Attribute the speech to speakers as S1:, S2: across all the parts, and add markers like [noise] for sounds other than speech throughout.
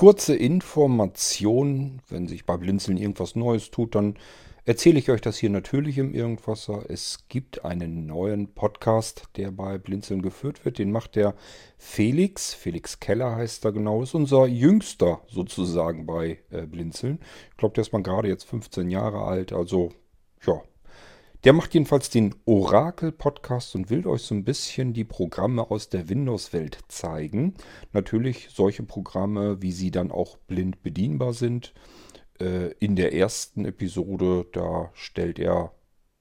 S1: kurze Information, wenn sich bei Blinzeln irgendwas Neues tut, dann erzähle ich euch das hier natürlich im Irgendwasser. Es gibt einen neuen Podcast, der bei Blinzeln geführt wird. Den macht der Felix. Felix Keller heißt er genau. Ist unser jüngster sozusagen bei äh, Blinzeln. Ich glaube, der ist mal gerade jetzt 15 Jahre alt. Also, ja. Der macht jedenfalls den Orakel-Podcast und will euch so ein bisschen die Programme aus der Windows-Welt zeigen. Natürlich solche Programme, wie sie dann auch blind bedienbar sind äh, in der ersten Episode, da stellt er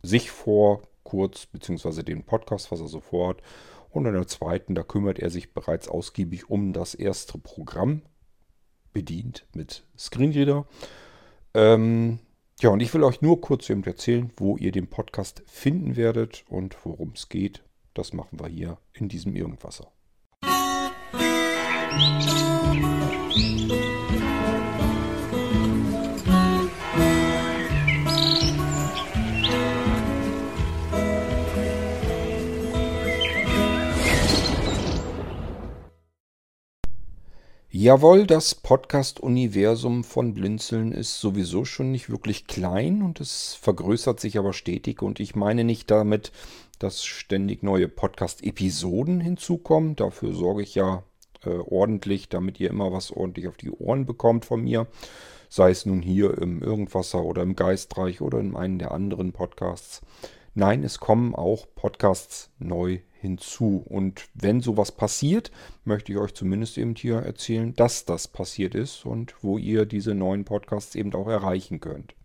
S1: sich vor, kurz, beziehungsweise den Podcast, was er so vorhat. Und in der zweiten, da kümmert er sich bereits ausgiebig um das erste Programm, bedient mit Screenreader. Ähm, ja, und ich will euch nur kurz eben erzählen, wo ihr den Podcast finden werdet und worum es geht. Das machen wir hier in diesem Irgendwasser. Musik Jawohl, das Podcast-Universum von Blinzeln ist sowieso schon nicht wirklich klein und es vergrößert sich aber stetig und ich meine nicht damit, dass ständig neue Podcast-Episoden hinzukommen. Dafür sorge ich ja äh, ordentlich, damit ihr immer was ordentlich auf die Ohren bekommt von mir. Sei es nun hier im Irgendwasser oder im Geistreich oder in einem der anderen Podcasts. Nein, es kommen auch Podcasts neu hinzu. Und wenn sowas passiert, möchte ich euch zumindest eben hier erzählen, dass das passiert ist und wo ihr diese neuen Podcasts eben auch erreichen könnt.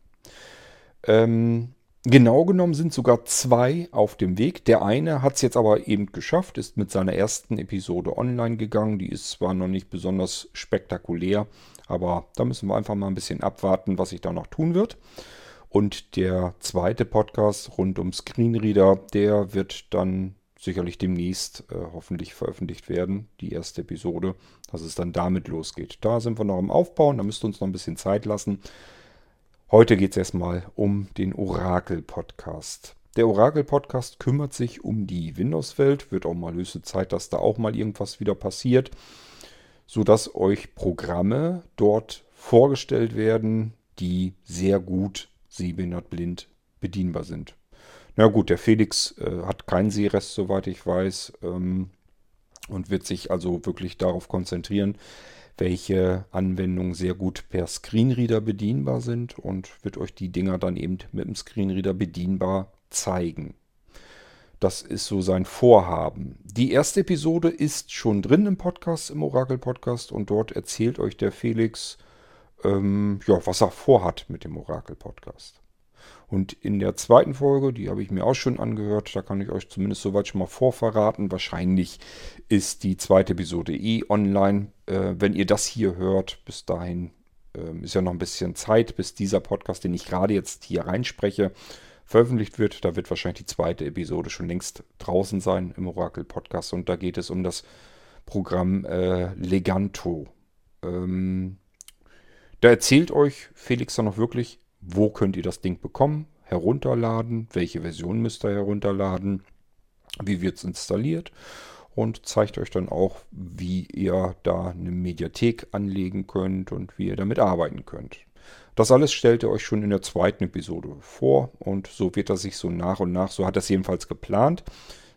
S1: Ähm, genau genommen sind sogar zwei auf dem Weg. Der eine hat es jetzt aber eben geschafft, ist mit seiner ersten Episode online gegangen. Die ist zwar noch nicht besonders spektakulär, aber da müssen wir einfach mal ein bisschen abwarten, was sich da noch tun wird. Und der zweite Podcast rund um Screenreader, der wird dann sicherlich demnächst äh, hoffentlich veröffentlicht werden, die erste Episode, dass es dann damit losgeht. Da sind wir noch im Aufbauen, da müsst ihr uns noch ein bisschen Zeit lassen. Heute geht es erstmal um den Orakel-Podcast. Der Orakel-Podcast kümmert sich um die Windows-Welt, wird auch mal höchste Zeit, dass da auch mal irgendwas wieder passiert, sodass euch Programme dort vorgestellt werden, die sehr gut sehbehindert blind bedienbar sind. Na gut, der Felix äh, hat keinen Sehrest, soweit ich weiß, ähm, und wird sich also wirklich darauf konzentrieren, welche Anwendungen sehr gut per Screenreader bedienbar sind und wird euch die Dinger dann eben mit dem Screenreader bedienbar zeigen. Das ist so sein Vorhaben. Die erste Episode ist schon drin im Podcast, im Orakel-Podcast, und dort erzählt euch der Felix, ähm, ja, was er vorhat mit dem Orakel-Podcast. Und in der zweiten Folge, die habe ich mir auch schon angehört, da kann ich euch zumindest soweit schon mal vorverraten. Wahrscheinlich ist die zweite Episode eh online. Äh, wenn ihr das hier hört, bis dahin äh, ist ja noch ein bisschen Zeit, bis dieser Podcast, den ich gerade jetzt hier reinspreche, veröffentlicht wird. Da wird wahrscheinlich die zweite Episode schon längst draußen sein im Oracle Podcast. Und da geht es um das Programm äh, Leganto. Ähm, da erzählt euch Felix dann noch wirklich, wo könnt ihr das Ding bekommen, herunterladen, welche Version müsst ihr herunterladen, wie wird es installiert und zeigt euch dann auch, wie ihr da eine Mediathek anlegen könnt und wie ihr damit arbeiten könnt. Das alles stellt er euch schon in der zweiten Episode vor und so wird er sich so nach und nach, so hat er es jedenfalls geplant,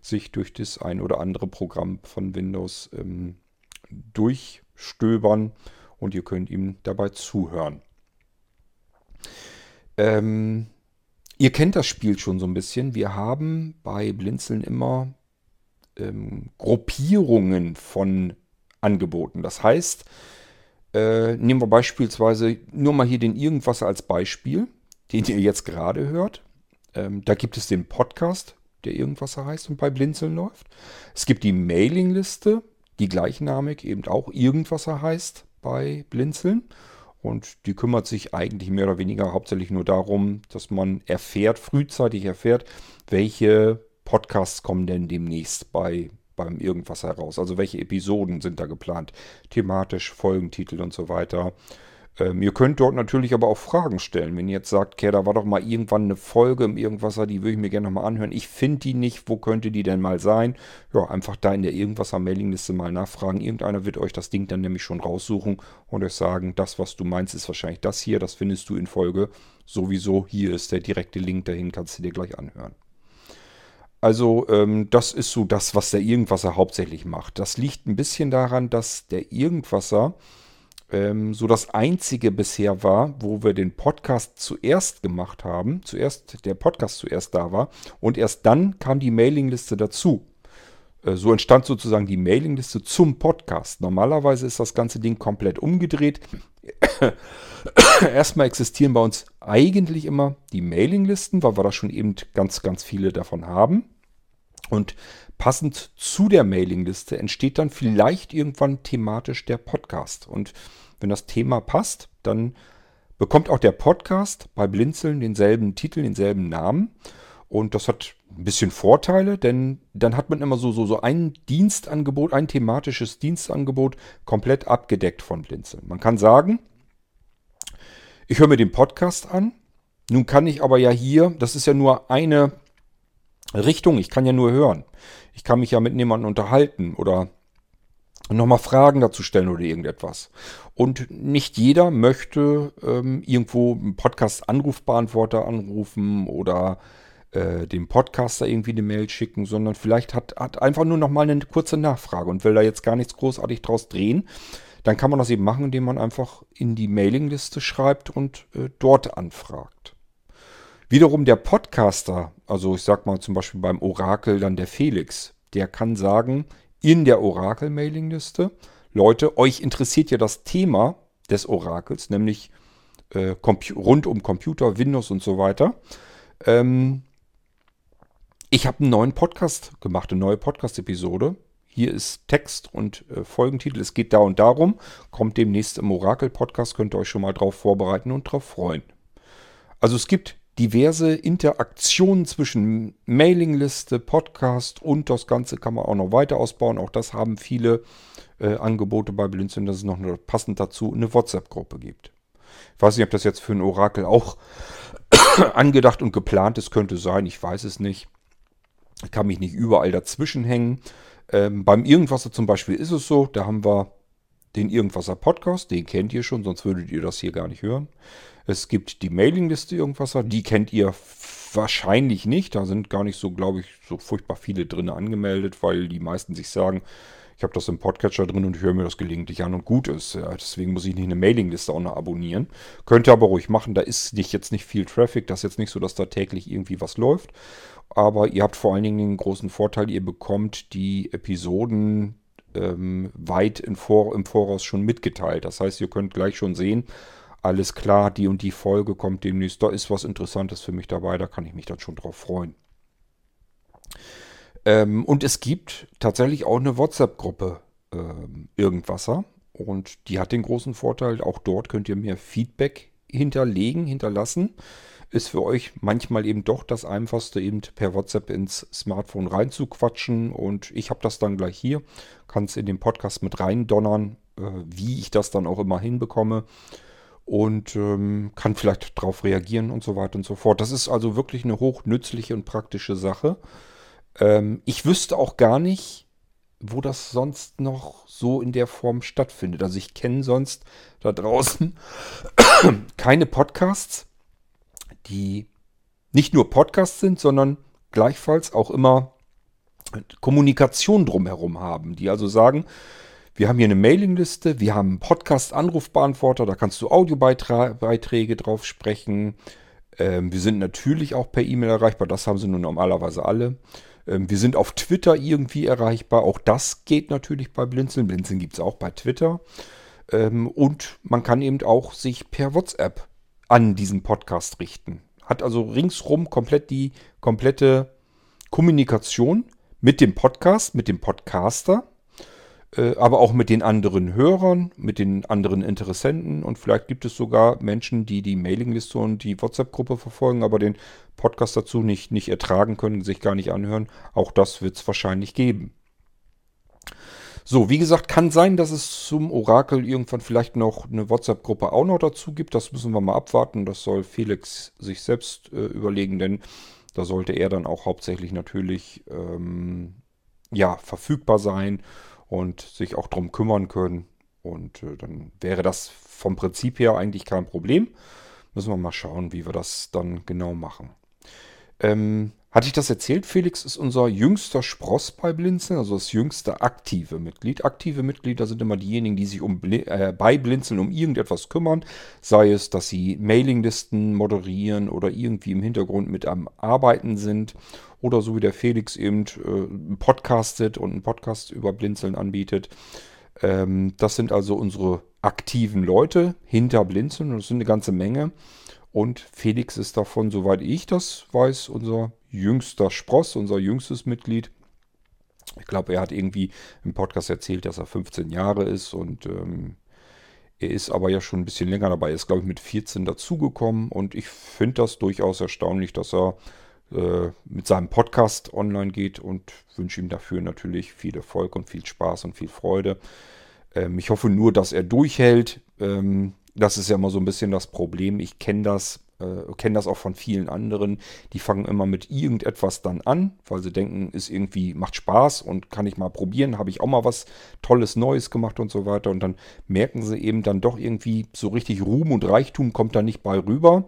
S1: sich durch das ein oder andere Programm von Windows ähm, durchstöbern und ihr könnt ihm dabei zuhören. Ähm, ihr kennt das Spiel schon so ein bisschen. Wir haben bei Blinzeln immer ähm, Gruppierungen von Angeboten. Das heißt, äh, nehmen wir beispielsweise nur mal hier den Irgendwas als Beispiel, den ihr jetzt gerade hört. Ähm, da gibt es den Podcast, der Irgendwas heißt und bei Blinzeln läuft. Es gibt die Mailingliste, die gleichnamig eben auch Irgendwas heißt bei Blinzeln. Und die kümmert sich eigentlich mehr oder weniger hauptsächlich nur darum, dass man erfährt, frühzeitig erfährt, welche Podcasts kommen denn demnächst bei beim irgendwas heraus. Also welche Episoden sind da geplant, thematisch, Folgentitel und so weiter. Ähm, ihr könnt dort natürlich aber auch Fragen stellen. Wenn ihr jetzt sagt, okay, da war doch mal irgendwann eine Folge im Irgendwasser, die würde ich mir gerne nochmal anhören. Ich finde die nicht, wo könnte die denn mal sein? Ja, einfach da in der Irgendwasser-Mailingliste mal nachfragen. Irgendeiner wird euch das Ding dann nämlich schon raussuchen und euch sagen, das, was du meinst, ist wahrscheinlich das hier. Das findest du in Folge sowieso. Hier ist der direkte Link dahin, kannst du dir gleich anhören. Also ähm, das ist so das, was der Irgendwasser hauptsächlich macht. Das liegt ein bisschen daran, dass der Irgendwasser ähm, so das einzige bisher war, wo wir den Podcast zuerst gemacht haben. Zuerst der Podcast zuerst da war und erst dann kam die Mailingliste dazu. Äh, so entstand sozusagen die Mailingliste zum Podcast. Normalerweise ist das ganze Ding komplett umgedreht. [coughs] Erstmal existieren bei uns eigentlich immer die Mailinglisten, weil wir da schon eben ganz, ganz viele davon haben. Und passend zu der Mailingliste entsteht dann vielleicht irgendwann thematisch der Podcast. Und wenn das Thema passt, dann bekommt auch der Podcast bei Blinzeln denselben Titel, denselben Namen. Und das hat ein bisschen Vorteile, denn dann hat man immer so, so, so ein Dienstangebot, ein thematisches Dienstangebot komplett abgedeckt von Blinzeln. Man kann sagen, ich höre mir den Podcast an. Nun kann ich aber ja hier, das ist ja nur eine Richtung, ich kann ja nur hören. Ich kann mich ja mit niemandem unterhalten oder nochmal Fragen dazu stellen oder irgendetwas. Und nicht jeder möchte ähm, irgendwo einen Podcast-Anrufbeantworter anrufen oder äh, dem Podcaster irgendwie eine Mail schicken, sondern vielleicht hat, hat einfach nur nochmal eine kurze Nachfrage und will da jetzt gar nichts großartig draus drehen. Dann kann man das eben machen, indem man einfach in die Mailingliste schreibt und äh, dort anfragt. Wiederum der Podcaster, also ich sag mal zum Beispiel beim Orakel dann der Felix, der kann sagen, in der Orakel-Mailingliste. Leute, euch interessiert ja das Thema des Orakels, nämlich äh, rund um Computer, Windows und so weiter. Ähm, ich habe einen neuen Podcast gemacht, eine neue Podcast-Episode. Hier ist Text und äh, Folgentitel. Es geht da und darum. Kommt demnächst im Orakel-Podcast. Könnt ihr euch schon mal drauf vorbereiten und drauf freuen. Also es gibt diverse Interaktionen zwischen Mailingliste, Podcast und das Ganze kann man auch noch weiter ausbauen. Auch das haben viele äh, Angebote bei Blinzeln, dass es noch eine, passend dazu eine WhatsApp-Gruppe gibt. Ich weiß nicht, ob das jetzt für ein Orakel auch [coughs] angedacht und geplant ist, könnte sein, ich weiß es nicht. Ich kann mich nicht überall dazwischen hängen. Ähm, beim Irgendwasser zum Beispiel ist es so, da haben wir den Irgendwasser Podcast, den kennt ihr schon, sonst würdet ihr das hier gar nicht hören. Es gibt die Mailingliste Irgendwasser, die kennt ihr wahrscheinlich nicht. Da sind gar nicht so, glaube ich, so furchtbar viele drin angemeldet, weil die meisten sich sagen, ich habe das im Podcatcher drin und ich höre mir das gelegentlich an und gut ist. Ja, deswegen muss ich nicht eine Mailingliste auch noch abonnieren. Könnt ihr aber ruhig machen, da ist nicht, jetzt nicht viel Traffic. Das ist jetzt nicht so, dass da täglich irgendwie was läuft. Aber ihr habt vor allen Dingen den großen Vorteil, ihr bekommt die Episoden ähm, weit Vor im Voraus schon mitgeteilt. Das heißt, ihr könnt gleich schon sehen, alles klar, die und die Folge kommt demnächst, da ist was Interessantes für mich dabei, da kann ich mich dann schon drauf freuen. Ähm, und es gibt tatsächlich auch eine WhatsApp-Gruppe ähm, Irgendwasser und die hat den großen Vorteil, auch dort könnt ihr mir Feedback hinterlegen, hinterlassen. Ist für euch manchmal eben doch das Einfachste, eben per WhatsApp ins Smartphone reinzuquatschen und ich habe das dann gleich hier, kann es in den Podcast mit reindonnern, äh, wie ich das dann auch immer hinbekomme und ähm, kann vielleicht darauf reagieren und so weiter und so fort. Das ist also wirklich eine hochnützliche und praktische Sache. Ähm, ich wüsste auch gar nicht, wo das sonst noch so in der Form stattfindet. Also ich kenne sonst da draußen [coughs] keine Podcasts, die nicht nur Podcasts sind, sondern gleichfalls auch immer Kommunikation drumherum haben, die also sagen, wir haben hier eine Mailingliste, wir haben einen Podcast-Anrufbeantworter, da kannst du Audiobeiträge drauf sprechen. Ähm, wir sind natürlich auch per E-Mail erreichbar, das haben sie nun normalerweise alle. Ähm, wir sind auf Twitter irgendwie erreichbar, auch das geht natürlich bei Blinzeln. Blinzeln gibt es auch bei Twitter. Ähm, und man kann eben auch sich per WhatsApp an diesen Podcast richten. Hat also ringsrum komplett die komplette Kommunikation mit dem Podcast, mit dem Podcaster äh, aber auch mit den anderen Hörern, mit den anderen Interessenten und vielleicht gibt es sogar Menschen, die die Mailingliste und die WhatsApp-Gruppe verfolgen, aber den Podcast dazu nicht, nicht ertragen können, sich gar nicht anhören. Auch das wird es wahrscheinlich geben. So, wie gesagt, kann sein, dass es zum Orakel irgendwann vielleicht noch eine WhatsApp-Gruppe auch noch dazu gibt. Das müssen wir mal abwarten. Das soll Felix sich selbst äh, überlegen, denn da sollte er dann auch hauptsächlich natürlich ähm, ja, verfügbar sein und sich auch darum kümmern können. Und äh, dann wäre das vom Prinzip her eigentlich kein Problem. Müssen wir mal schauen, wie wir das dann genau machen. Ähm, hatte ich das erzählt? Felix ist unser jüngster Spross bei Blinzeln, also das jüngste aktive Mitglied. Aktive Mitglieder sind immer diejenigen, die sich um, äh, bei Blinzeln um irgendetwas kümmern. Sei es, dass sie Mailinglisten moderieren oder irgendwie im Hintergrund mit am Arbeiten sind. Oder so wie der Felix eben äh, podcastet und einen Podcast über Blinzeln anbietet. Ähm, das sind also unsere aktiven Leute hinter Blinzeln. Das sind eine ganze Menge. Und Felix ist davon, soweit ich das weiß, unser jüngster Spross, unser jüngstes Mitglied. Ich glaube, er hat irgendwie im Podcast erzählt, dass er 15 Jahre ist und ähm, er ist aber ja schon ein bisschen länger dabei. Er ist, glaube ich, mit 14 dazugekommen und ich finde das durchaus erstaunlich, dass er äh, mit seinem Podcast online geht und wünsche ihm dafür natürlich viel Erfolg und viel Spaß und viel Freude. Ähm, ich hoffe nur, dass er durchhält. Ähm, das ist ja immer so ein bisschen das Problem. Ich kenne das, äh, kenne das auch von vielen anderen. Die fangen immer mit irgendetwas dann an, weil sie denken, ist irgendwie, macht Spaß und kann ich mal probieren, habe ich auch mal was Tolles Neues gemacht und so weiter. Und dann merken sie eben dann doch irgendwie, so richtig Ruhm und Reichtum kommt da nicht bei rüber.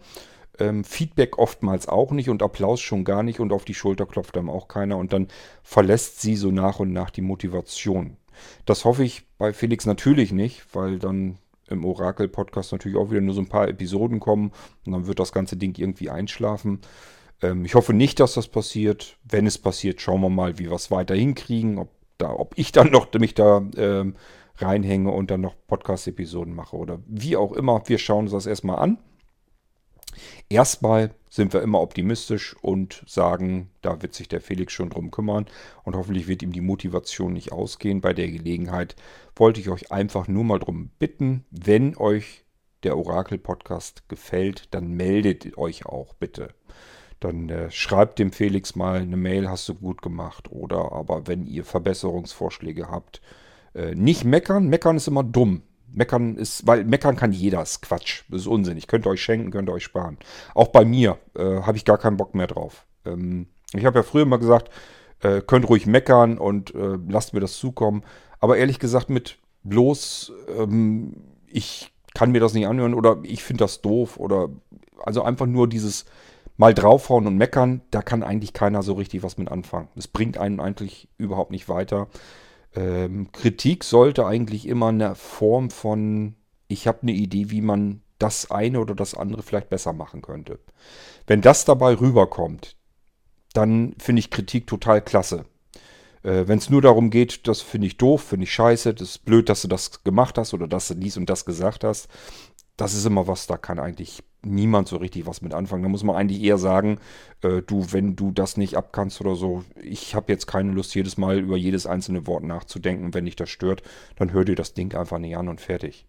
S1: Ähm, Feedback oftmals auch nicht und Applaus schon gar nicht und auf die Schulter klopft einem auch keiner und dann verlässt sie so nach und nach die Motivation. Das hoffe ich bei Felix natürlich nicht, weil dann im Orakel-Podcast natürlich auch wieder nur so ein paar Episoden kommen und dann wird das ganze Ding irgendwie einschlafen. Ähm, ich hoffe nicht, dass das passiert. Wenn es passiert, schauen wir mal, wie wir es weiter hinkriegen, ob, da, ob ich dann noch mich da ähm, reinhänge und dann noch Podcast-Episoden mache oder wie auch immer. Wir schauen uns das erstmal an. Erstmal sind wir immer optimistisch und sagen, da wird sich der Felix schon drum kümmern und hoffentlich wird ihm die Motivation nicht ausgehen. Bei der Gelegenheit wollte ich euch einfach nur mal drum bitten, wenn euch der Orakel-Podcast gefällt, dann meldet euch auch bitte. Dann äh, schreibt dem Felix mal eine Mail, hast du gut gemacht. Oder aber wenn ihr Verbesserungsvorschläge habt, äh, nicht meckern. Meckern ist immer dumm. Meckern ist, weil meckern kann jeder, ist Quatsch, ist Unsinn. Ich könnte euch schenken, könnte euch sparen. Auch bei mir äh, habe ich gar keinen Bock mehr drauf. Ähm, ich habe ja früher mal gesagt, äh, könnt ruhig meckern und äh, lasst mir das zukommen. Aber ehrlich gesagt, mit bloß, ähm, ich kann mir das nicht anhören oder ich finde das doof oder also einfach nur dieses mal draufhauen und meckern, da kann eigentlich keiner so richtig was mit anfangen. Das bringt einen eigentlich überhaupt nicht weiter. Ähm, Kritik sollte eigentlich immer eine Form von, ich habe eine Idee, wie man das eine oder das andere vielleicht besser machen könnte. Wenn das dabei rüberkommt, dann finde ich Kritik total klasse. Äh, Wenn es nur darum geht, das finde ich doof, finde ich scheiße, das ist blöd, dass du das gemacht hast oder dass du dies und das gesagt hast, das ist immer was, da kann eigentlich niemand so richtig was mit anfangen. Da muss man eigentlich eher sagen, äh, du, wenn du das nicht abkannst oder so, ich habe jetzt keine Lust, jedes Mal über jedes einzelne Wort nachzudenken. Wenn dich das stört, dann hör dir das Ding einfach nicht an und fertig.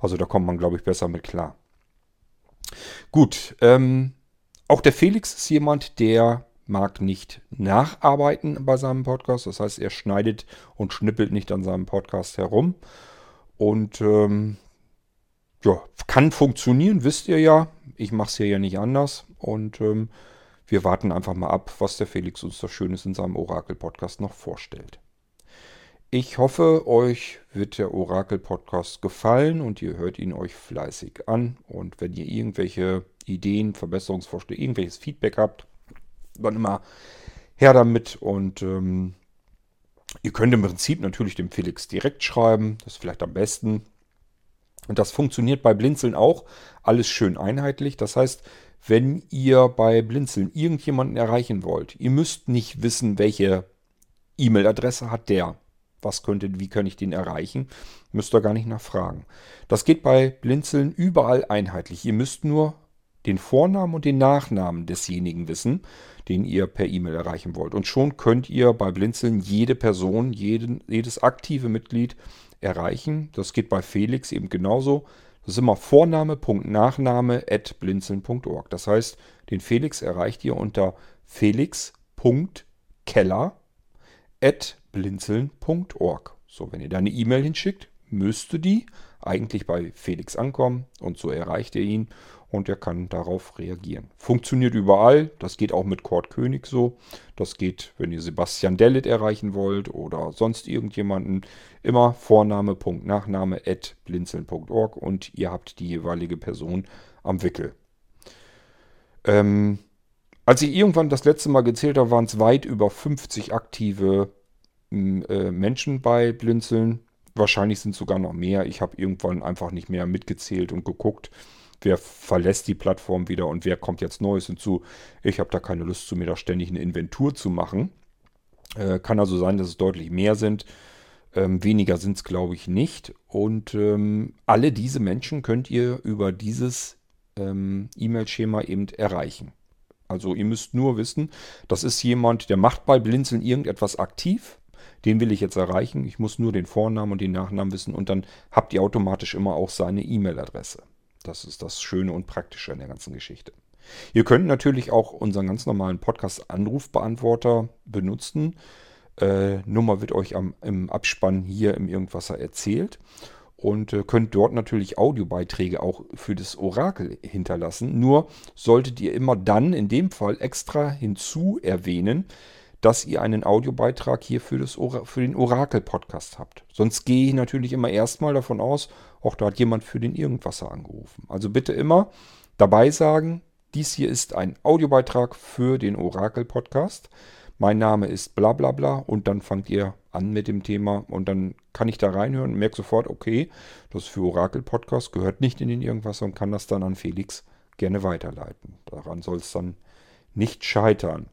S1: Also da kommt man, glaube ich, besser mit klar. Gut, ähm, auch der Felix ist jemand, der mag nicht nacharbeiten bei seinem Podcast. Das heißt, er schneidet und schnippelt nicht an seinem Podcast herum. Und ähm, ja, kann funktionieren, wisst ihr ja. Ich mache es hier ja nicht anders. Und ähm, wir warten einfach mal ab, was der Felix uns da Schönes in seinem Orakel-Podcast noch vorstellt. Ich hoffe, euch wird der Orakel-Podcast gefallen und ihr hört ihn euch fleißig an. Und wenn ihr irgendwelche Ideen, Verbesserungsvorschläge, irgendwelches Feedback habt, dann immer her damit. Und ähm, ihr könnt im Prinzip natürlich dem Felix direkt schreiben. Das ist vielleicht am besten. Und das funktioniert bei Blinzeln auch. Alles schön einheitlich. Das heißt, wenn ihr bei Blinzeln irgendjemanden erreichen wollt, ihr müsst nicht wissen, welche E-Mail-Adresse hat der. Was könnte, wie kann ich den erreichen? Müsst ihr gar nicht nachfragen. Das geht bei Blinzeln überall einheitlich. Ihr müsst nur den Vornamen und den Nachnamen desjenigen wissen, den ihr per E-Mail erreichen wollt. Und schon könnt ihr bei Blinzeln jede Person, jeden, jedes aktive Mitglied erreichen. Das geht bei Felix eben genauso. Das ist immer Vorname.nachname at blinzeln.org. Das heißt, den Felix erreicht ihr unter felix.keller at blinzeln.org. So, wenn ihr da eine E-Mail hinschickt, müsste die eigentlich bei Felix ankommen und so erreicht ihr ihn und er kann darauf reagieren. Funktioniert überall, das geht auch mit Kurt König so. Das geht, wenn ihr Sebastian Dellit erreichen wollt oder sonst irgendjemanden, immer Vorname, at blinzeln.org und ihr habt die jeweilige Person am Wickel. Ähm, als ich irgendwann das letzte Mal gezählt habe, waren es weit über 50 aktive äh, Menschen bei Blinzeln. Wahrscheinlich sind es sogar noch mehr. Ich habe irgendwann einfach nicht mehr mitgezählt und geguckt, wer verlässt die Plattform wieder und wer kommt jetzt Neues hinzu. Ich habe da keine Lust zu, mir da ständig eine Inventur zu machen. Äh, kann also sein, dass es deutlich mehr sind. Ähm, weniger sind es, glaube ich, nicht. Und ähm, alle diese Menschen könnt ihr über dieses ähm, E-Mail-Schema eben erreichen. Also ihr müsst nur wissen, das ist jemand, der macht bei Blinzeln irgendetwas aktiv den will ich jetzt erreichen. Ich muss nur den Vornamen und den Nachnamen wissen und dann habt ihr automatisch immer auch seine E-Mail-Adresse. Das ist das Schöne und Praktische an der ganzen Geschichte. Ihr könnt natürlich auch unseren ganz normalen Podcast-Anrufbeantworter benutzen. Äh, Nummer wird euch am, im Abspann hier im Irgendwasser erzählt. Und äh, könnt dort natürlich Audiobeiträge auch für das Orakel hinterlassen. Nur solltet ihr immer dann in dem Fall extra hinzu erwähnen, dass ihr einen Audiobeitrag hier für, das für den Orakel-Podcast habt. Sonst gehe ich natürlich immer erstmal davon aus, auch da hat jemand für den Irgendwasser angerufen. Also bitte immer dabei sagen, dies hier ist ein Audiobeitrag für den Orakel-Podcast. Mein Name ist bla bla bla und dann fangt ihr an mit dem Thema und dann kann ich da reinhören und merke sofort, okay, das für Orakel-Podcast gehört nicht in den Irgendwasser und kann das dann an Felix gerne weiterleiten. Daran soll es dann nicht scheitern.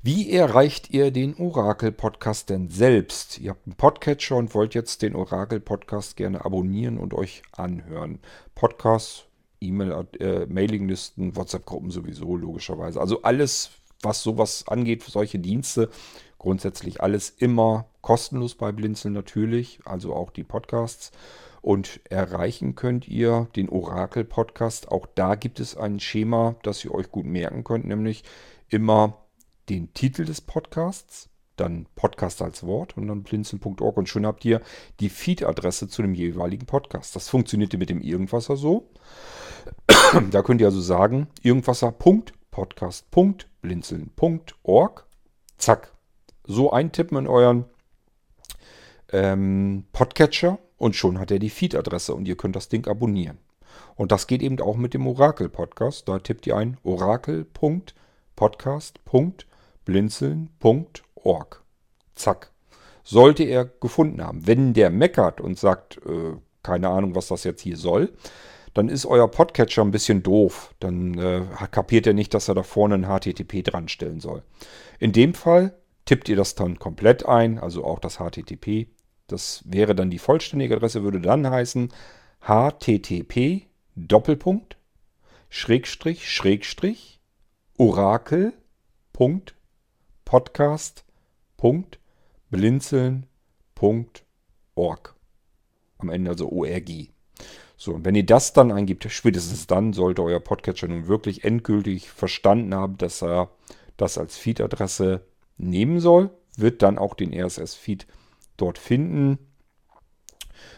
S1: Wie erreicht ihr den Orakel-Podcast denn selbst? Ihr habt einen Podcatcher und wollt jetzt den Orakel-Podcast gerne abonnieren und euch anhören. Podcasts, E-Mail, äh, Mailinglisten, WhatsApp-Gruppen sowieso, logischerweise. Also alles, was sowas angeht, solche Dienste, grundsätzlich alles immer kostenlos bei Blinzeln natürlich, also auch die Podcasts. Und erreichen könnt ihr den Orakel-Podcast. Auch da gibt es ein Schema, das ihr euch gut merken könnt, nämlich immer den Titel des Podcasts, dann Podcast als Wort und dann blinzeln.org und schon habt ihr die Feed-Adresse zu dem jeweiligen Podcast. Das funktionierte mit dem Irgendwasser so. [clears throat] da könnt ihr also sagen, irgendwasser.podcast.blinzeln.org. Zack. So eintippen in euren ähm, Podcatcher und schon hat er die Feed-Adresse und ihr könnt das Ding abonnieren. Und das geht eben auch mit dem Orakel-Podcast. Da tippt ihr ein orakel.podcast.blinzeln.org blinzeln.org. Zack. Sollte er gefunden haben. Wenn der meckert und sagt, äh, keine Ahnung, was das jetzt hier soll, dann ist euer Podcatcher ein bisschen doof. Dann äh, kapiert er nicht, dass er da vorne ein HTTP dran stellen soll. In dem Fall tippt ihr das dann komplett ein, also auch das HTTP. Das wäre dann die vollständige Adresse, würde dann heißen http Doppelpunkt Schrägstrich Schrägstrich Orakel.com podcast.blinzeln.org. Am Ende also ORG. So, und wenn ihr das dann eingibt, spätestens dann sollte euer Podcatcher nun wirklich endgültig verstanden haben, dass er das als Feed-Adresse nehmen soll, wird dann auch den RSS-Feed dort finden.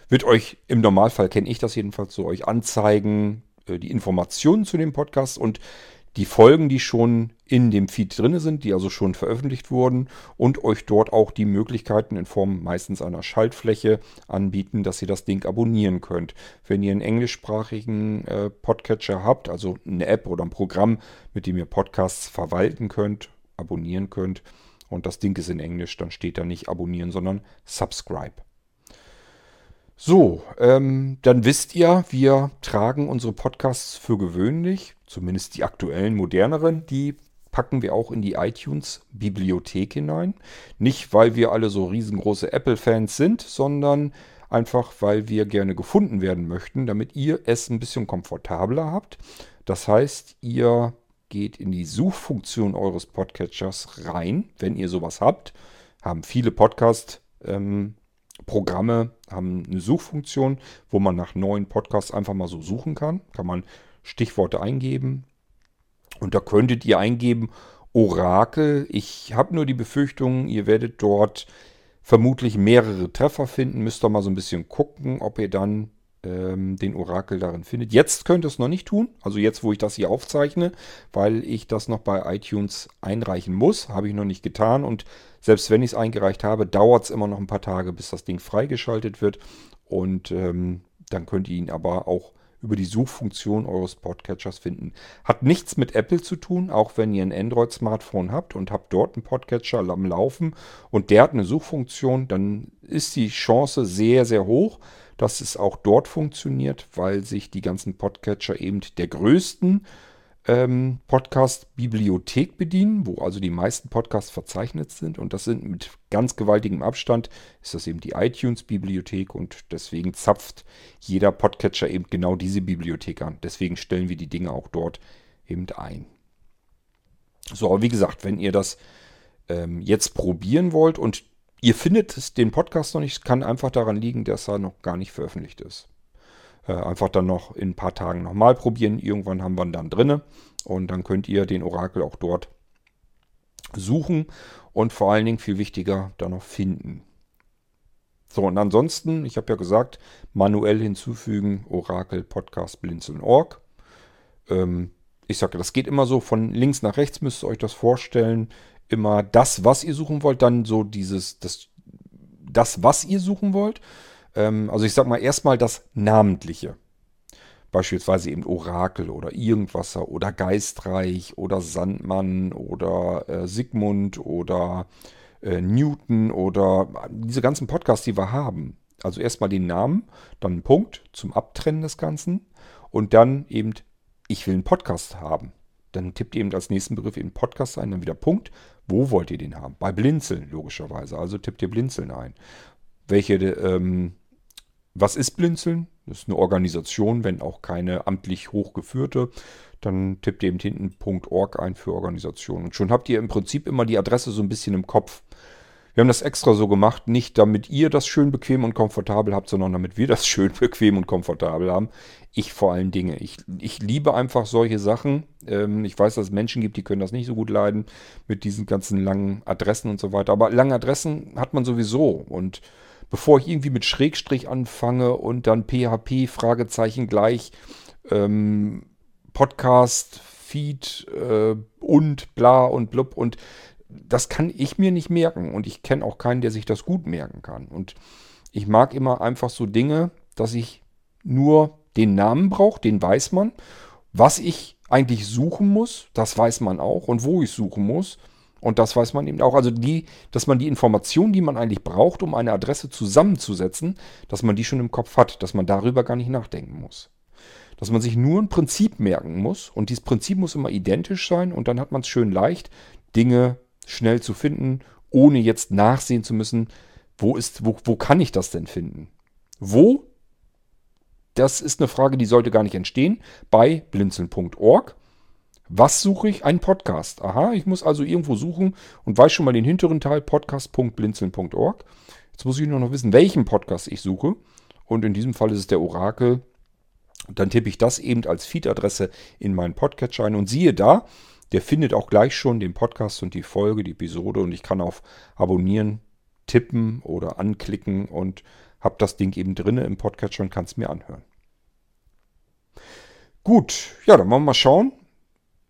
S1: Wird euch im Normalfall, kenne ich das jedenfalls so, euch anzeigen, äh, die Informationen zu dem Podcast und die Folgen, die schon in dem Feed drin sind, die also schon veröffentlicht wurden und euch dort auch die Möglichkeiten in Form meistens einer Schaltfläche anbieten, dass ihr das Ding abonnieren könnt. Wenn ihr einen englischsprachigen äh, Podcatcher habt, also eine App oder ein Programm, mit dem ihr Podcasts verwalten könnt, abonnieren könnt und das Ding ist in Englisch, dann steht da nicht abonnieren, sondern subscribe. So, ähm, dann wisst ihr, wir tragen unsere Podcasts für gewöhnlich, zumindest die aktuellen, moderneren, die packen wir auch in die iTunes-Bibliothek hinein. Nicht, weil wir alle so riesengroße Apple-Fans sind, sondern einfach, weil wir gerne gefunden werden möchten, damit ihr es ein bisschen komfortabler habt. Das heißt, ihr geht in die Suchfunktion eures Podcatchers rein, wenn ihr sowas habt. Haben viele Podcast ähm, haben eine Suchfunktion, wo man nach neuen Podcasts einfach mal so suchen kann. Kann man Stichworte eingeben. Und da könntet ihr eingeben Orakel. Ich habe nur die Befürchtung, ihr werdet dort vermutlich mehrere Treffer finden. Müsst ihr mal so ein bisschen gucken, ob ihr dann ähm, den Orakel darin findet. Jetzt könnt ihr es noch nicht tun, also jetzt, wo ich das hier aufzeichne, weil ich das noch bei iTunes einreichen muss, habe ich noch nicht getan und selbst wenn ich es eingereicht habe, dauert es immer noch ein paar Tage, bis das Ding freigeschaltet wird und ähm, dann könnt ihr ihn aber auch über die Suchfunktion eures Podcatchers finden. Hat nichts mit Apple zu tun, auch wenn ihr ein Android-Smartphone habt und habt dort einen Podcatcher am Laufen und der hat eine Suchfunktion, dann ist die Chance sehr, sehr hoch, dass es auch dort funktioniert, weil sich die ganzen Podcatcher eben der größten ähm, Podcast-Bibliothek bedienen, wo also die meisten Podcasts verzeichnet sind. Und das sind mit ganz gewaltigem Abstand, ist das eben die iTunes-Bibliothek und deswegen zapft jeder Podcatcher eben genau diese Bibliothek an. Deswegen stellen wir die Dinge auch dort eben ein. So, aber wie gesagt, wenn ihr das ähm, jetzt probieren wollt und Ihr findet den Podcast noch nicht, kann einfach daran liegen, dass er noch gar nicht veröffentlicht ist. Äh, einfach dann noch in ein paar Tagen nochmal probieren. Irgendwann haben wir ihn dann drinne und dann könnt ihr den Orakel auch dort suchen und vor allen Dingen viel wichtiger dann noch finden. So, und ansonsten, ich habe ja gesagt, manuell hinzufügen, Orakel Podcast blinzeln.org. Ähm, ich sage, das geht immer so von links nach rechts, müsst ihr euch das vorstellen immer das, was ihr suchen wollt, dann so dieses, das, das was ihr suchen wollt. Ähm, also ich sag mal erstmal das Namentliche. Beispielsweise eben Orakel oder Irgendwasser oder Geistreich oder Sandmann oder äh, Sigmund oder äh, Newton oder diese ganzen Podcasts, die wir haben. Also erstmal den Namen, dann einen Punkt zum Abtrennen des Ganzen und dann eben, ich will einen Podcast haben. Dann tippt ihr eben als nächsten Begriff eben Podcast ein, dann wieder Punkt. Wo wollt ihr den haben? Bei Blinzeln, logischerweise. Also tippt ihr Blinzeln ein. Welche, ähm, was ist Blinzeln? Das ist eine Organisation, wenn auch keine amtlich hochgeführte. Dann tippt ihr eben hinten .org ein für Organisation. Und schon habt ihr im Prinzip immer die Adresse so ein bisschen im Kopf. Wir haben das extra so gemacht, nicht damit ihr das schön bequem und komfortabel habt, sondern damit wir das [laughs] schön bequem und komfortabel haben. Ich vor allen Dingen. Ich, ich liebe einfach solche Sachen. Ähm, ich weiß, dass es Menschen gibt, die können das nicht so gut leiden mit diesen ganzen langen Adressen und so weiter. Aber lange Adressen hat man sowieso. Und bevor ich irgendwie mit Schrägstrich anfange und dann PHP, Fragezeichen gleich, ähm, Podcast, Feed äh, und bla und blub und das kann ich mir nicht merken und ich kenne auch keinen, der sich das gut merken kann. Und ich mag immer einfach so Dinge, dass ich nur den Namen brauche, den weiß man. Was ich eigentlich suchen muss, das weiß man auch. Und wo ich suchen muss, und das weiß man eben auch. Also die, dass man die Informationen, die man eigentlich braucht, um eine Adresse zusammenzusetzen, dass man die schon im Kopf hat, dass man darüber gar nicht nachdenken muss. Dass man sich nur ein Prinzip merken muss und dieses Prinzip muss immer identisch sein und dann hat man es schön leicht, Dinge schnell zu finden, ohne jetzt nachsehen zu müssen, wo ist, wo, wo kann ich das denn finden? Wo? Das ist eine Frage, die sollte gar nicht entstehen. Bei blinzeln.org. Was suche ich? Ein Podcast. Aha, ich muss also irgendwo suchen und weiß schon mal den hinteren Teil, podcast.blinzeln.org. Jetzt muss ich nur noch wissen, welchen Podcast ich suche. Und in diesem Fall ist es der Orakel. Dann tippe ich das eben als Feed-Adresse in meinen Podcatcher ein und siehe da, der findet auch gleich schon den Podcast und die Folge, die Episode und ich kann auf Abonnieren tippen oder anklicken und habe das Ding eben drinne im Podcatcher und kann es mir anhören. Gut, ja, dann wollen wir mal schauen,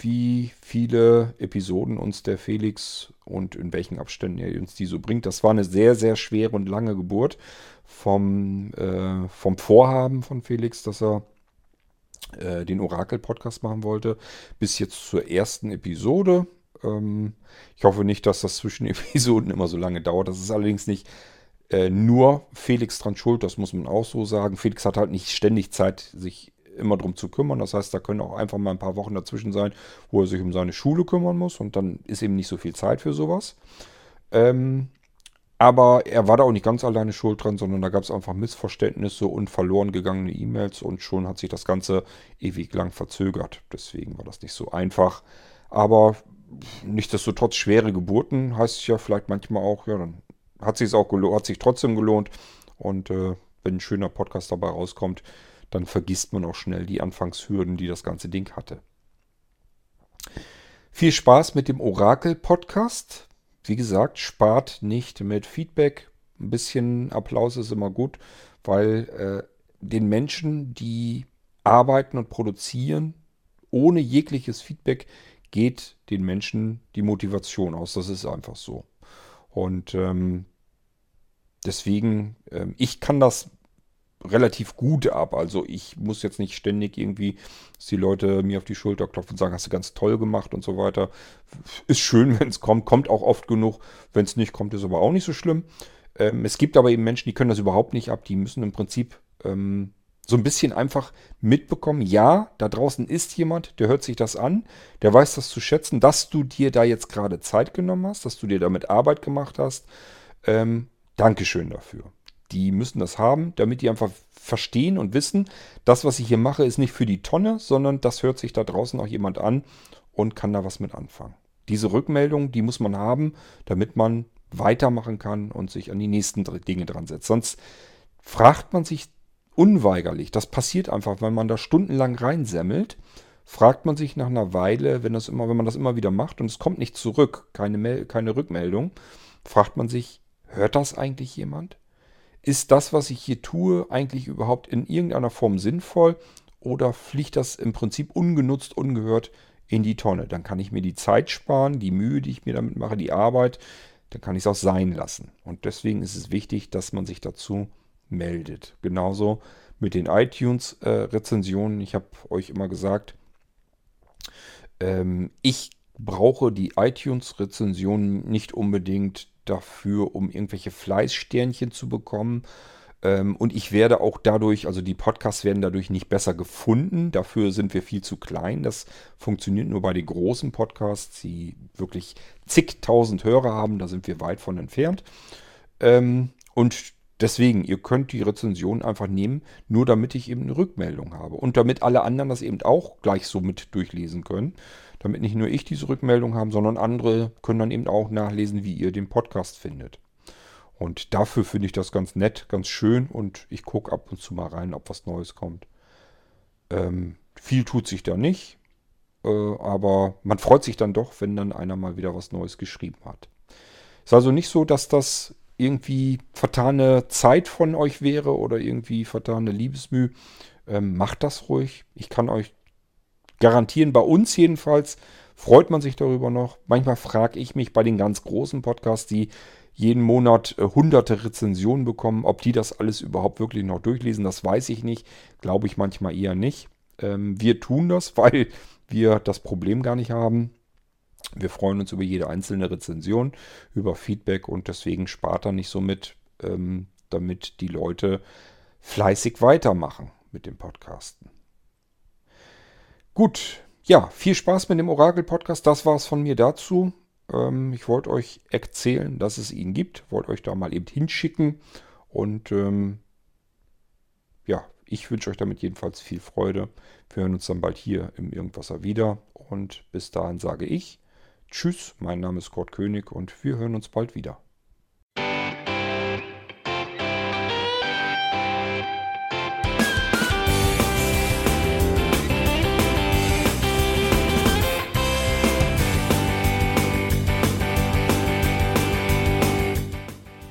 S1: wie viele Episoden uns der Felix und in welchen Abständen er uns die so bringt. Das war eine sehr, sehr schwere und lange Geburt vom, äh, vom Vorhaben von Felix, dass er äh, den Orakel-Podcast machen wollte, bis jetzt zur ersten Episode. Ähm, ich hoffe nicht, dass das zwischen [laughs] Episoden immer so lange dauert. Das ist allerdings nicht äh, nur Felix dran schuld, das muss man auch so sagen. Felix hat halt nicht ständig Zeit, sich immer drum zu kümmern. Das heißt, da können auch einfach mal ein paar Wochen dazwischen sein, wo er sich um seine Schule kümmern muss und dann ist eben nicht so viel Zeit für sowas. Ähm, aber er war da auch nicht ganz alleine schuld dran, sondern da gab es einfach Missverständnisse und verloren gegangene E-Mails und schon hat sich das Ganze ewig lang verzögert. Deswegen war das nicht so einfach. Aber nichtsdestotrotz schwere Geburten heißt es ja vielleicht manchmal auch, ja, dann hat sich auch hat sich trotzdem gelohnt. Und äh, wenn ein schöner Podcast dabei rauskommt, dann vergisst man auch schnell die Anfangshürden, die das ganze Ding hatte. Viel Spaß mit dem Orakel-Podcast. Wie gesagt, spart nicht mit Feedback. Ein bisschen Applaus ist immer gut, weil äh, den Menschen, die arbeiten und produzieren, ohne jegliches Feedback geht den Menschen die Motivation aus. Das ist einfach so. Und ähm, deswegen, ähm, ich kann das relativ gut ab. Also ich muss jetzt nicht ständig irgendwie, dass die Leute mir auf die Schulter klopfen und sagen, hast du ganz toll gemacht und so weiter. Ist schön, [laughs] wenn es kommt, kommt auch oft genug. Wenn es nicht kommt, ist aber auch nicht so schlimm. Ähm, es gibt aber eben Menschen, die können das überhaupt nicht ab. Die müssen im Prinzip ähm, so ein bisschen einfach mitbekommen, ja, da draußen ist jemand, der hört sich das an, der weiß das zu schätzen, dass du dir da jetzt gerade Zeit genommen hast, dass du dir damit Arbeit gemacht hast. Ähm, Dankeschön dafür die müssen das haben, damit die einfach verstehen und wissen, das, was ich hier mache, ist nicht für die Tonne, sondern das hört sich da draußen auch jemand an und kann da was mit anfangen. Diese Rückmeldung, die muss man haben, damit man weitermachen kann und sich an die nächsten Dinge dran setzt. Sonst fragt man sich unweigerlich, das passiert einfach, wenn man da stundenlang reinsemmelt, fragt man sich nach einer Weile, wenn, das immer, wenn man das immer wieder macht und es kommt nicht zurück, keine, keine Rückmeldung, fragt man sich, hört das eigentlich jemand? Ist das, was ich hier tue, eigentlich überhaupt in irgendeiner Form sinnvoll oder fliegt das im Prinzip ungenutzt, ungehört in die Tonne? Dann kann ich mir die Zeit sparen, die Mühe, die ich mir damit mache, die Arbeit, dann kann ich es auch sein lassen. Und deswegen ist es wichtig, dass man sich dazu meldet. Genauso mit den iTunes-Rezensionen. Äh, ich habe euch immer gesagt, ähm, ich brauche die iTunes-Rezensionen nicht unbedingt dafür, um irgendwelche Fleißsternchen zu bekommen. Ähm, und ich werde auch dadurch, also die Podcasts werden dadurch nicht besser gefunden. Dafür sind wir viel zu klein. Das funktioniert nur bei den großen Podcasts, die wirklich zigtausend Hörer haben. Da sind wir weit von entfernt. Ähm, und deswegen, ihr könnt die Rezension einfach nehmen, nur damit ich eben eine Rückmeldung habe. Und damit alle anderen das eben auch gleich so mit durchlesen können damit nicht nur ich diese Rückmeldung habe, sondern andere können dann eben auch nachlesen, wie ihr den Podcast findet. Und dafür finde ich das ganz nett, ganz schön und ich gucke ab und zu mal rein, ob was Neues kommt. Ähm, viel tut sich da nicht, äh, aber man freut sich dann doch, wenn dann einer mal wieder was Neues geschrieben hat. Ist also nicht so, dass das irgendwie vertane Zeit von euch wäre oder irgendwie vertane Liebesmüh. Ähm, macht das ruhig. Ich kann euch garantieren, bei uns jedenfalls, freut man sich darüber noch. Manchmal frage ich mich bei den ganz großen Podcasts, die jeden Monat äh, hunderte Rezensionen bekommen, ob die das alles überhaupt wirklich noch durchlesen, das weiß ich nicht. Glaube ich manchmal eher nicht. Ähm, wir tun das, [laughs] weil wir das Problem gar nicht haben. Wir freuen uns über jede einzelne Rezension, über Feedback und deswegen spart er nicht so mit, ähm, damit die Leute fleißig weitermachen mit dem Podcasten. Gut, ja, viel Spaß mit dem Orakel-Podcast. Das war es von mir dazu. Ähm, ich wollte euch erzählen, dass es ihn gibt. Wollte euch da mal eben hinschicken. Und ähm, ja, ich wünsche euch damit jedenfalls viel Freude. Wir hören uns dann bald hier im Irgendwasser wieder. Und bis dahin sage ich Tschüss, mein Name ist Kurt König und wir hören uns bald wieder.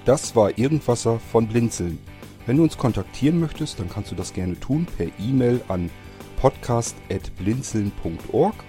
S1: Das war Irgendwasser von Blinzeln. Wenn du uns kontaktieren möchtest, dann kannst du das gerne tun per E-Mail an podcast.blinzeln.org